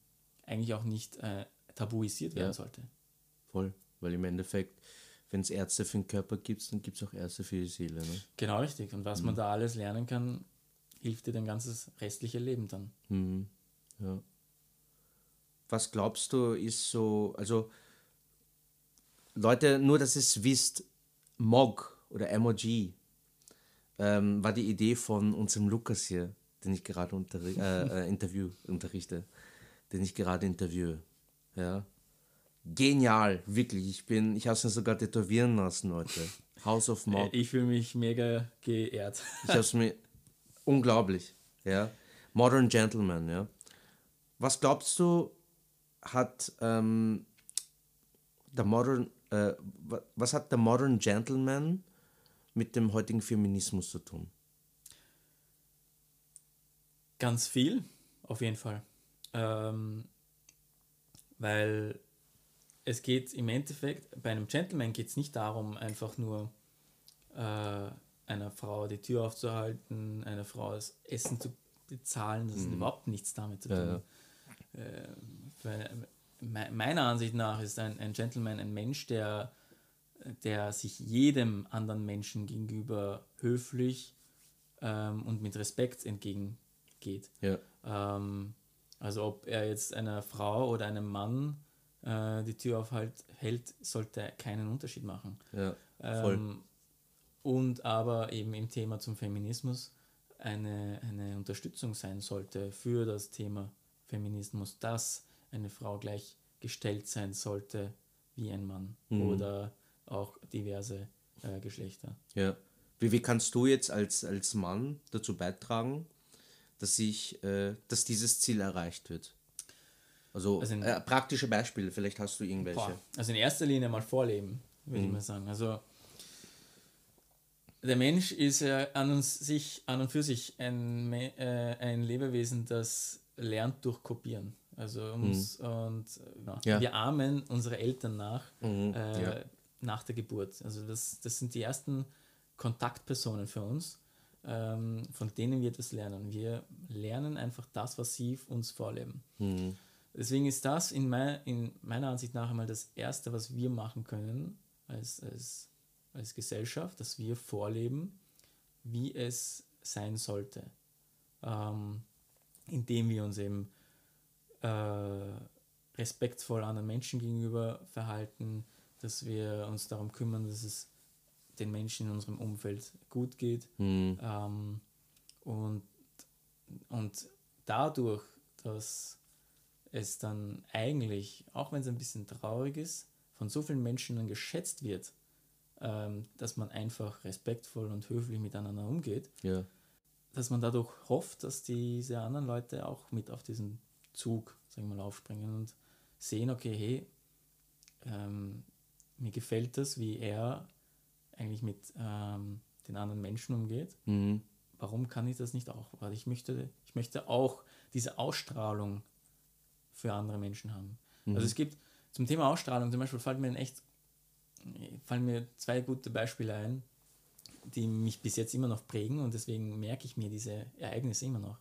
eigentlich auch nicht äh, tabuisiert werden Ja. sollte. Voll. Weil im Endeffekt, wenn es Ärzte für den Körper gibt, dann gibt es auch Ärzte für die Seele. Ne? Genau richtig. Und was man da alles lernen kann, hilft dir dein ganzes restliche Leben dann. Mhm. Ja. Was glaubst du, ist so, also Leute, nur dass es wisst, MOG oder MOG ähm, war die Idee von unserem Lukas hier, den ich gerade unterri äh, äh, interview, unterrichte, den ich gerade interviewe. Ja. Genial, wirklich. Ich bin, ich habe es mir sogar tätowieren lassen, Leute. House of Mog. Ich fühle mich mega geehrt. Ich habe es mir unglaublich, ja. Modern Gentleman, ja. Was glaubst du, hat ähm, der Modern, äh, wa- was hat der Modern Gentleman mit dem heutigen Feminismus zu tun? Ganz viel, auf jeden Fall. Ähm, weil es geht im Endeffekt, bei einem Gentleman geht es nicht darum, einfach nur äh, einer Frau die Tür aufzuhalten, einer Frau das Essen zu bezahlen. Das hat überhaupt nichts damit zu tun. Äh, weil, me- meiner Ansicht nach ist ein, ein Gentleman ein Mensch, der, der sich jedem anderen Menschen gegenüber höflich ähm, und mit Respekt entgegengeht. Ja. Ähm, also ob er jetzt einer Frau oder einem Mann äh, die Tür aufhält, hält, sollte keinen Unterschied machen. Ja, voll. Ähm, und aber eben im Thema zum Feminismus eine, eine Unterstützung sein sollte für das Thema Feminismus, dass eine Frau gleichgestellt sein sollte wie ein Mann oder auch diverse äh, Geschlechter. ja. Wie, wie kannst du jetzt als, als Mann dazu beitragen, dass, ich, äh, dass dieses Ziel erreicht wird? Also, Also in- äh, praktische Beispiele, vielleicht hast du irgendwelche. Boah, also in erster Linie mal vorleben, würde ich mal sagen. Also der Mensch ist ja an, uns, sich, an und für sich ein, äh, ein Lebewesen, das lernt durch Kopieren. Also uns, und ja, Ja. wir ahmen unsere Eltern nach äh, ja. nach der Geburt. Also das, das sind die ersten Kontaktpersonen für uns, ähm, von denen wir etwas lernen. Wir lernen einfach das, was sie uns vorleben. Deswegen ist das in, mei in meiner Ansicht nach einmal das Erste, was wir machen können als, als als Gesellschaft, dass wir vorleben, wie es sein sollte. Ähm, indem wir uns eben äh, respektvoll anderen Menschen gegenüber verhalten, dass wir uns darum kümmern, dass es den Menschen in unserem Umfeld gut geht. Mhm. Ähm, und, und dadurch, dass es dann eigentlich, auch wenn es ein bisschen traurig ist, von so vielen Menschen dann geschätzt wird, ähm, dass man einfach respektvoll und höflich miteinander umgeht, Ja. dass man dadurch hofft, dass diese anderen Leute auch mit auf diesen Zug, sagen wir mal, aufspringen und sehen, okay, hey, ähm, mir gefällt das, wie er eigentlich mit ähm, den anderen Menschen umgeht. Mhm. Warum kann ich das nicht auch? Weil ich möchte, ich möchte auch diese Ausstrahlung für andere Menschen haben. Also es gibt zum Thema Ausstrahlung zum Beispiel fällt mir echt fallen mir zwei gute Beispiele ein, die mich bis jetzt immer noch prägen und deswegen merke ich mir diese Ereignisse immer noch.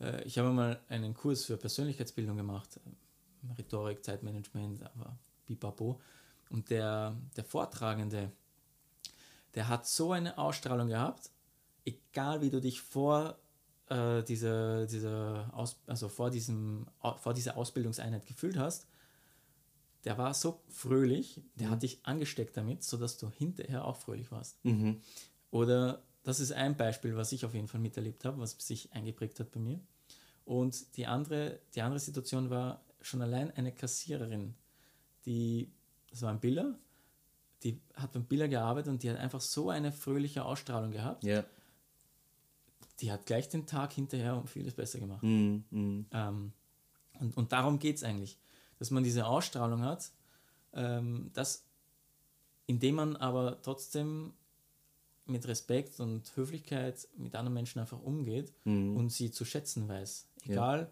Äh, Ich habe mal einen Kurs für Persönlichkeitsbildung gemacht, äh, Rhetorik, Zeitmanagement, aber pipapo. Und der, der Vortragende, der hat so eine Ausstrahlung gehabt, egal wie du dich vor äh, dieser, dieser Aus, also vor, diesem, vor dieser Ausbildungseinheit gefühlt hast, der war so fröhlich, der hat dich angesteckt damit, sodass du hinterher auch fröhlich warst. Mhm. Oder das ist ein Beispiel, was ich auf jeden Fall miterlebt habe, was sich eingeprägt hat bei mir. Und die andere, die andere Situation war schon allein eine Kassiererin, die, das war ein Biller, die hat beim Biller gearbeitet und die hat einfach so eine fröhliche Ausstrahlung gehabt. Ja. Die hat gleich den Tag hinterher um vieles besser gemacht. Mhm. Mhm. Ähm, und, und darum geht es eigentlich, dass man diese Ausstrahlung hat, ähm, dass, indem man aber trotzdem mit Respekt und Höflichkeit mit anderen Menschen einfach umgeht und sie zu schätzen weiß. Egal,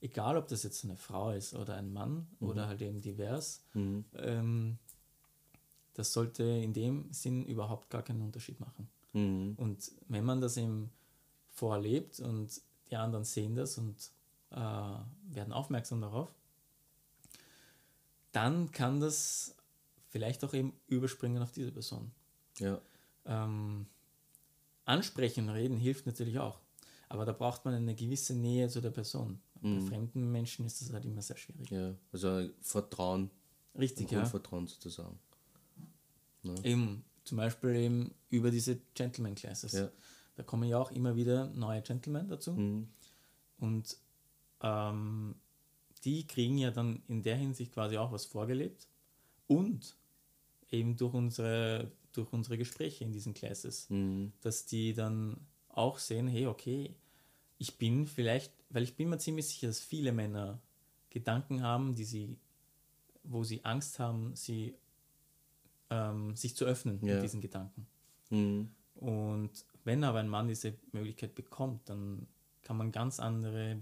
egal ob das jetzt eine Frau ist oder ein Mann oder halt eben divers, ähm, das sollte in dem Sinn überhaupt gar keinen Unterschied machen. Mhm. Und wenn man das eben vorlebt und die anderen sehen das und äh, werden aufmerksam darauf, dann kann das vielleicht auch eben überspringen auf diese Person. Ja. Ähm, ansprechen, reden hilft natürlich auch. Aber da braucht man eine gewisse Nähe zu der Person. Bei fremden Menschen ist das halt immer sehr schwierig. Ja. Also Vertrauen. Richtig, ja. Vertrauen sozusagen. Eben, zum Beispiel eben über diese Gentleman Classes. Ja. Da kommen ja auch immer wieder neue Gentlemen dazu. Mhm. Und ähm, die kriegen ja dann in der Hinsicht quasi auch was vorgelebt. Und eben durch unsere, durch unsere Gespräche in diesen Classes, Mhm. dass die dann auch sehen, hey, okay, ich bin vielleicht, weil ich bin mir ziemlich sicher, dass viele Männer Gedanken haben, die sie, wo sie Angst haben, sie ähm, sich zu öffnen Ja. mit diesen Gedanken. Mhm. Und wenn aber ein Mann diese Möglichkeit bekommt, dann kann man ganz andere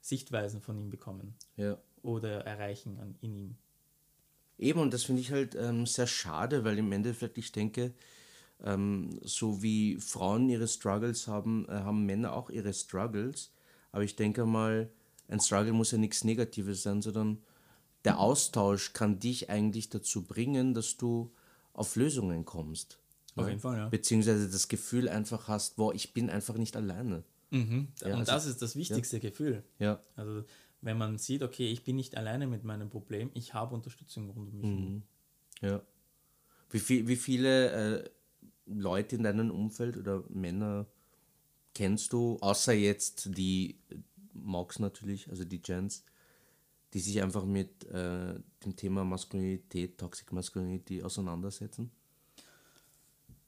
Sichtweisen von ihm bekommen Ja. oder erreichen an, in ihm. Eben, und das finde ich halt ähm, sehr schade, weil im Endeffekt ich denke, ähm, so wie Frauen ihre Struggles haben, äh, haben Männer auch ihre Struggles. Aber ich denke mal, ein Struggle muss ja nichts Negatives sein, sondern der Austausch kann dich eigentlich dazu bringen, dass du auf Lösungen kommst. Auf ne? jeden Fall, ja. Beziehungsweise das Gefühl einfach hast, boah, ich bin einfach nicht alleine. Und also- das ist das wichtigste Gefühl. Ja. Also wenn man sieht, okay, ich bin nicht alleine mit meinem Problem, ich habe Unterstützung rund um mich. herum. Ja. Wie, viel, wie viele äh, Leute in deinem Umfeld oder Männer kennst du, außer jetzt die äh, Mox natürlich, also die Gens, die sich einfach mit äh, dem Thema Maskulinität, Toxic Masculinity auseinandersetzen?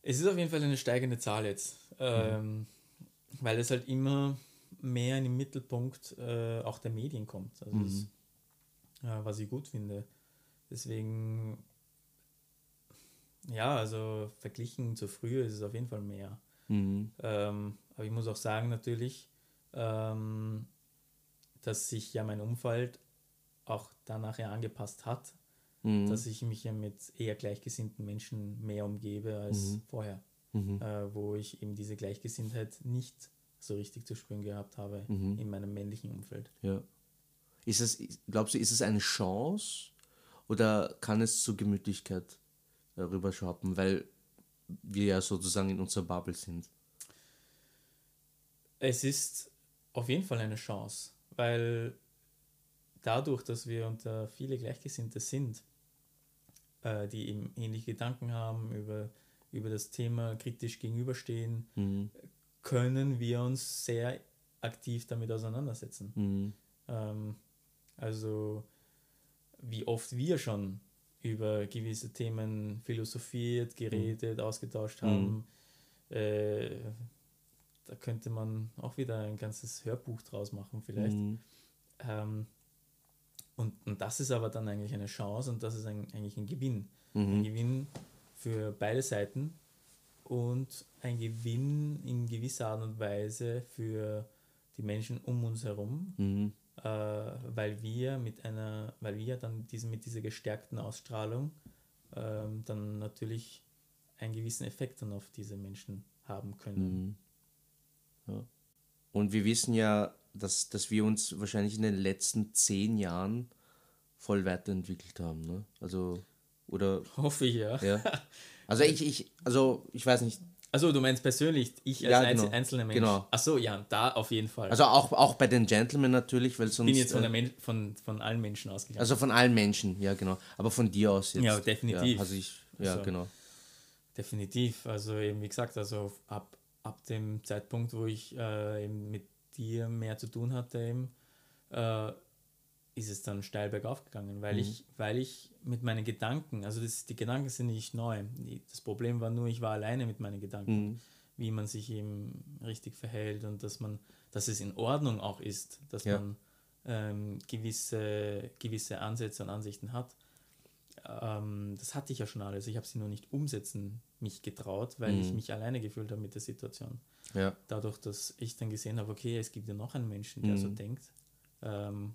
Es ist auf jeden Fall eine steigende Zahl jetzt, ähm, weil es halt immer mehr in den Mittelpunkt äh, auch der Medien kommt. Also das, äh, was ich gut finde. Deswegen, ja, also verglichen zu früher ist es auf jeden Fall mehr. Mhm. Ähm, aber ich muss auch sagen, natürlich, ähm, dass sich ja mein Umfeld auch danach ja angepasst hat, dass ich mich ja mit eher gleichgesinnten Menschen mehr umgebe als vorher, äh, wo ich eben diese Gleichgesinntheit nicht so richtig zu spüren gehabt habe in meinem männlichen Umfeld. Ja. Ist es, glaubst du, ist es eine Chance oder kann es zur Gemütlichkeit äh, rüberschappen, weil wir ja sozusagen in unserer Bubble sind. Es ist auf jeden Fall eine Chance, weil dadurch, dass wir unter viele Gleichgesinnte sind, äh, die eben ähnliche Gedanken haben, über, über das Thema kritisch gegenüberstehen, mhm. Können wir uns sehr aktiv damit auseinandersetzen. Mhm. Ähm, also wie oft wir schon über gewisse Themen philosophiert, geredet, mhm. ausgetauscht haben. Mhm. Äh, da könnte man auch wieder ein ganzes Hörbuch draus machen, vielleicht. Mhm. Ähm, und, und das ist aber dann eigentlich eine Chance und das ist ein, eigentlich ein Gewinn. Ein mhm. Gewinn für beide Seiten und ein Gewinn in gewisser Art und Weise für die Menschen um uns herum, mhm äh, weil wir mit einer, weil wir dann diese, mit dieser gestärkten Ausstrahlung ähm, dann natürlich einen gewissen Effekt dann auf diese Menschen haben können. Mhm. Ja. Und wir wissen ja, dass, dass wir uns wahrscheinlich in den letzten zehn Jahren voll weiterentwickelt haben. Ne? Also, oder. Hoffe ich, ja. ja. Also ich, ich, also ich weiß nicht, also du meinst persönlich, ich als ja, genau. einzelner Mensch. Genau. Achso, ja, da auf jeden Fall. Also auch, auch bei den Gentlemen natürlich, weil sonst. Ich bin jetzt von, äh, Men von, von allen Menschen ausgegangen. Also von allen Menschen, ja genau. Aber von dir aus jetzt. Ja, definitiv. Ja, also ich, ja also, genau. Definitiv. Also eben wie gesagt, also ab, ab dem Zeitpunkt, wo ich äh, eben mit dir mehr zu tun hatte, eben, äh, ist es dann steil bergauf gegangen, weil, mhm. ich, weil ich mit meinen Gedanken, also das, die Gedanken sind nicht neu. Das Problem war nur, ich war alleine mit meinen Gedanken, mhm. wie man sich eben richtig verhält und dass man, dass es in Ordnung auch ist, dass ja. man ähm, gewisse, gewisse Ansätze und Ansichten hat. Ähm, das hatte ich ja schon alles. Ich habe sie nur nicht umsetzen mich getraut, weil mhm. ich mich alleine gefühlt habe mit der Situation. Ja. Dadurch, dass ich dann gesehen habe, okay, es gibt ja noch einen Menschen, der so mhm. denkt. Ähm,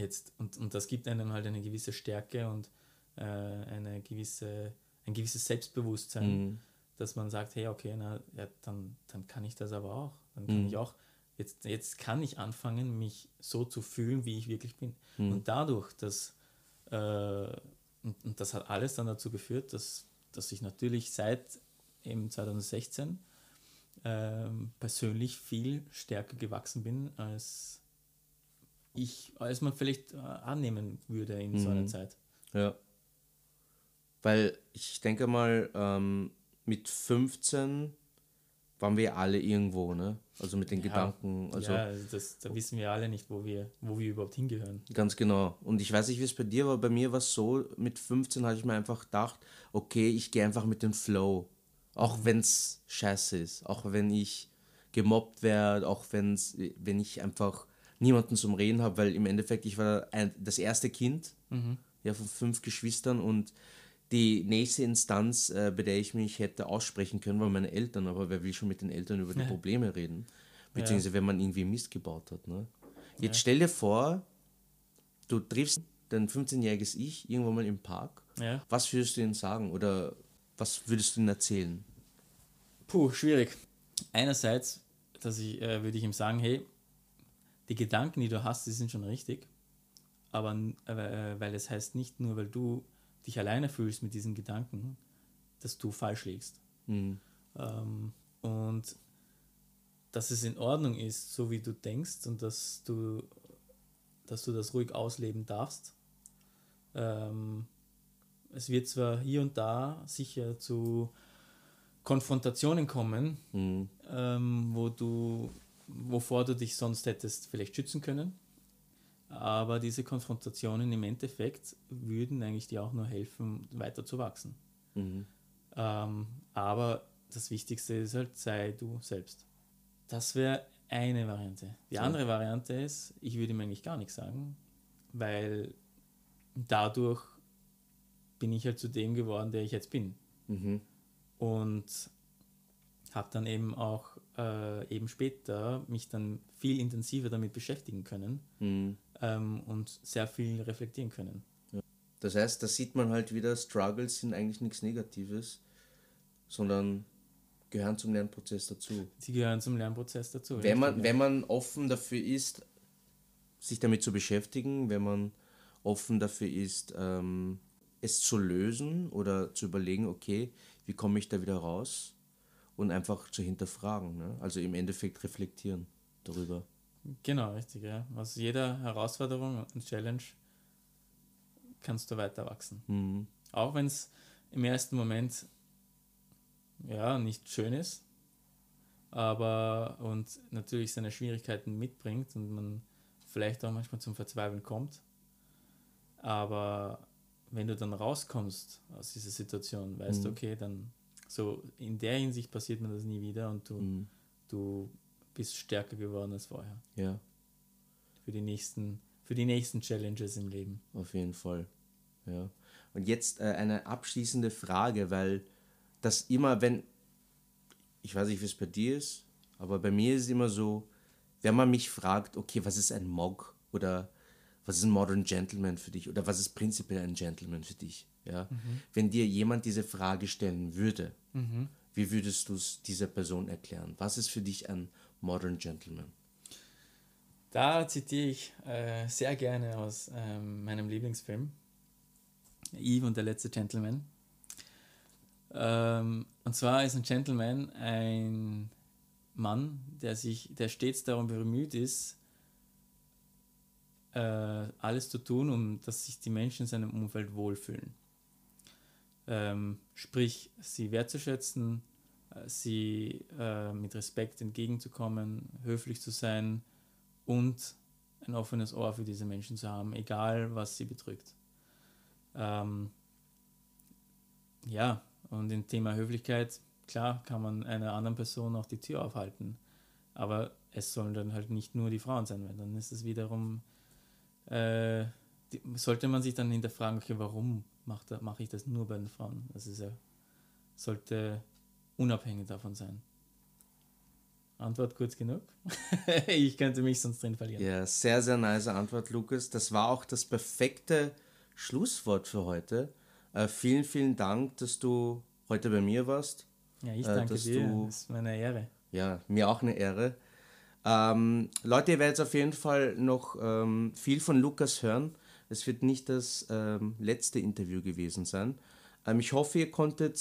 Jetzt, und, und das gibt einem halt eine gewisse Stärke und äh, eine gewisse, ein gewisses Selbstbewusstsein, mhm. dass man sagt, hey, okay, na, ja, dann, dann kann ich das aber auch. Dann kann mhm. ich auch, jetzt, jetzt kann ich anfangen, mich so zu fühlen, wie ich wirklich bin. Mhm. Und dadurch, dass, äh, und, und das hat alles dann dazu geführt, dass, dass ich natürlich seit eben 2016 äh, persönlich viel stärker gewachsen bin als ich, als man vielleicht äh, annehmen würde in mhm. so einer mhm. Zeit. Ja. Weil ich denke mal, ähm, mit 15 waren wir alle irgendwo, ne? Also mit den ja, Gedanken. Also, ja, das, da wissen wir alle nicht, wo wir, wo wir überhaupt hingehören. Ganz genau. Und ich weiß nicht, wie es bei dir war. Bei mir war es so, mit 15 hatte ich mir einfach gedacht, okay, ich gehe einfach mit dem Flow. Auch mhm. wenn es scheiße ist. Auch wenn ich gemobbt werde, auch wenn's, wenn ich einfach niemanden zum Reden habe, weil im Endeffekt ich war ein, das erste Kind mhm. ja, von fünf Geschwistern und die nächste Instanz, äh, bei der ich mich hätte aussprechen können, waren meine Eltern, aber wer will schon mit den Eltern über die. Probleme reden? Beziehungsweise wenn man irgendwie Mist gebaut hat. Ne? Jetzt stell dir vor, du triffst dein 15-jähriges Ich irgendwann mal im Park. Ja. Was würdest du ihm sagen oder was würdest du ihm erzählen? Puh, schwierig. Einerseits dass ich, äh, würde ich ihm sagen, hey, die Gedanken, die du hast, die sind schon richtig, aber äh, weil es heißt nicht nur, weil du dich alleine fühlst mit diesen Gedanken, dass du falsch liegst. Mhm. Ähm, und dass es in Ordnung ist, so wie du denkst und dass du, dass du das ruhig ausleben darfst. Ähm, es wird zwar hier und da sicher zu Konfrontationen kommen, mhm. ähm, wo du wovor du dich sonst hättest vielleicht schützen können. Aber diese Konfrontationen im Endeffekt würden eigentlich dir auch nur helfen, weiter zu wachsen. Mhm. Ähm, aber das Wichtigste ist halt, sei du selbst. Das wäre eine Variante. Die so. andere Variante ist, ich würde ihm eigentlich gar nichts sagen, weil dadurch bin ich halt zu dem geworden, der ich jetzt bin. Mhm. Und habe dann eben auch äh, eben später mich dann viel intensiver damit beschäftigen können mhm. ähm, und sehr viel reflektieren können. Ja. Das heißt, da sieht man halt wieder, Struggles sind eigentlich nichts Negatives, sondern gehören zum Lernprozess dazu. Sie gehören zum Lernprozess dazu. Wenn man, wenn man offen dafür ist, sich damit zu beschäftigen, wenn man offen dafür ist, ähm, es zu lösen oder zu überlegen, okay, wie komme ich da wieder raus und einfach zu hinterfragen. Ne? Also im Endeffekt reflektieren darüber. Genau, richtig, ja. Aus jeder Herausforderung und Challenge kannst du weiter wachsen. Mhm. Auch wenn es im ersten Moment ja nicht schön ist, aber und natürlich seine Schwierigkeiten mitbringt und man vielleicht auch manchmal zum Verzweifeln kommt. Aber wenn du dann rauskommst aus dieser Situation, weißt du, mhm. okay, dann so in der Hinsicht passiert mir das nie wieder und du, mhm. du bist stärker geworden als vorher. Ja. Für die nächsten, für die nächsten Challenges im Leben. Auf jeden Fall. Ja. Und jetzt äh, eine abschließende Frage, weil das immer, wenn, ich weiß nicht, wie es bei dir ist, aber bei mir ist es immer so, wenn man mich fragt, okay, was ist ein Mog oder was ist ein Modern Gentleman für dich oder was ist prinzipiell ein Gentleman für dich? Ja? Mhm. Wenn dir jemand diese Frage stellen würde, mhm. wie würdest du es dieser Person erklären? Was ist für dich ein Modern Gentleman? Da zitiere ich äh, sehr gerne aus ähm, meinem Lieblingsfilm, Eve und der letzte Gentleman. Ähm, und zwar ist ein Gentleman ein Mann, der sich, der stets darum bemüht ist, äh, alles zu tun, um dass sich die Menschen in seinem Umfeld wohlfühlen. Ähm, sprich, sie wertzuschätzen, äh, sie äh, mit Respekt entgegenzukommen, höflich zu sein und ein offenes Ohr für diese Menschen zu haben, egal was sie bedrückt. Ähm, ja, und im Thema Höflichkeit, klar kann man einer anderen Person auch die Tür aufhalten, aber es sollen dann halt nicht nur die Frauen sein, weil dann ist es wiederum, äh, die, sollte man sich dann hinterfragen, okay, warum mache mach ich das nur bei den Frauen? Das ist ja, sollte unabhängig davon sein. Antwort kurz genug? ich könnte mich sonst drin verlieren. Ja, sehr, sehr nice Antwort, Lukas. Das war auch das perfekte Schlusswort für heute. Äh, vielen, vielen Dank, dass du heute bei mir warst. Ja, ich äh, danke äh, dir. Du, das ist meine Ehre. Ja, mir auch eine Ehre. Ähm, Leute, ihr werdet auf jeden Fall noch ähm, viel von Lukas hören. Es wird nicht das ähm, letzte Interview gewesen sein. Ähm, ich hoffe, ihr konntet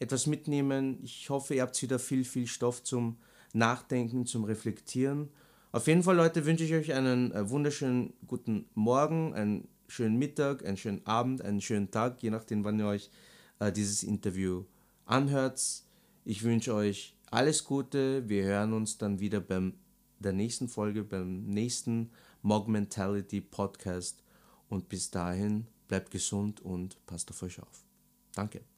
etwas mitnehmen. Ich hoffe, ihr habt wieder viel, viel Stoff zum Nachdenken, zum Reflektieren. Auf jeden Fall, Leute, wünsche ich euch einen äh, wunderschönen guten Morgen, einen schönen Mittag, einen schönen Abend, einen schönen Tag, je nachdem, wann ihr euch äh, dieses Interview anhört. Ich wünsche euch alles Gute. Wir hören uns dann wieder beim der nächsten Folge, beim nächsten Mog Mentality Podcast. Und bis dahin bleibt gesund und passt auf euch auf. Danke.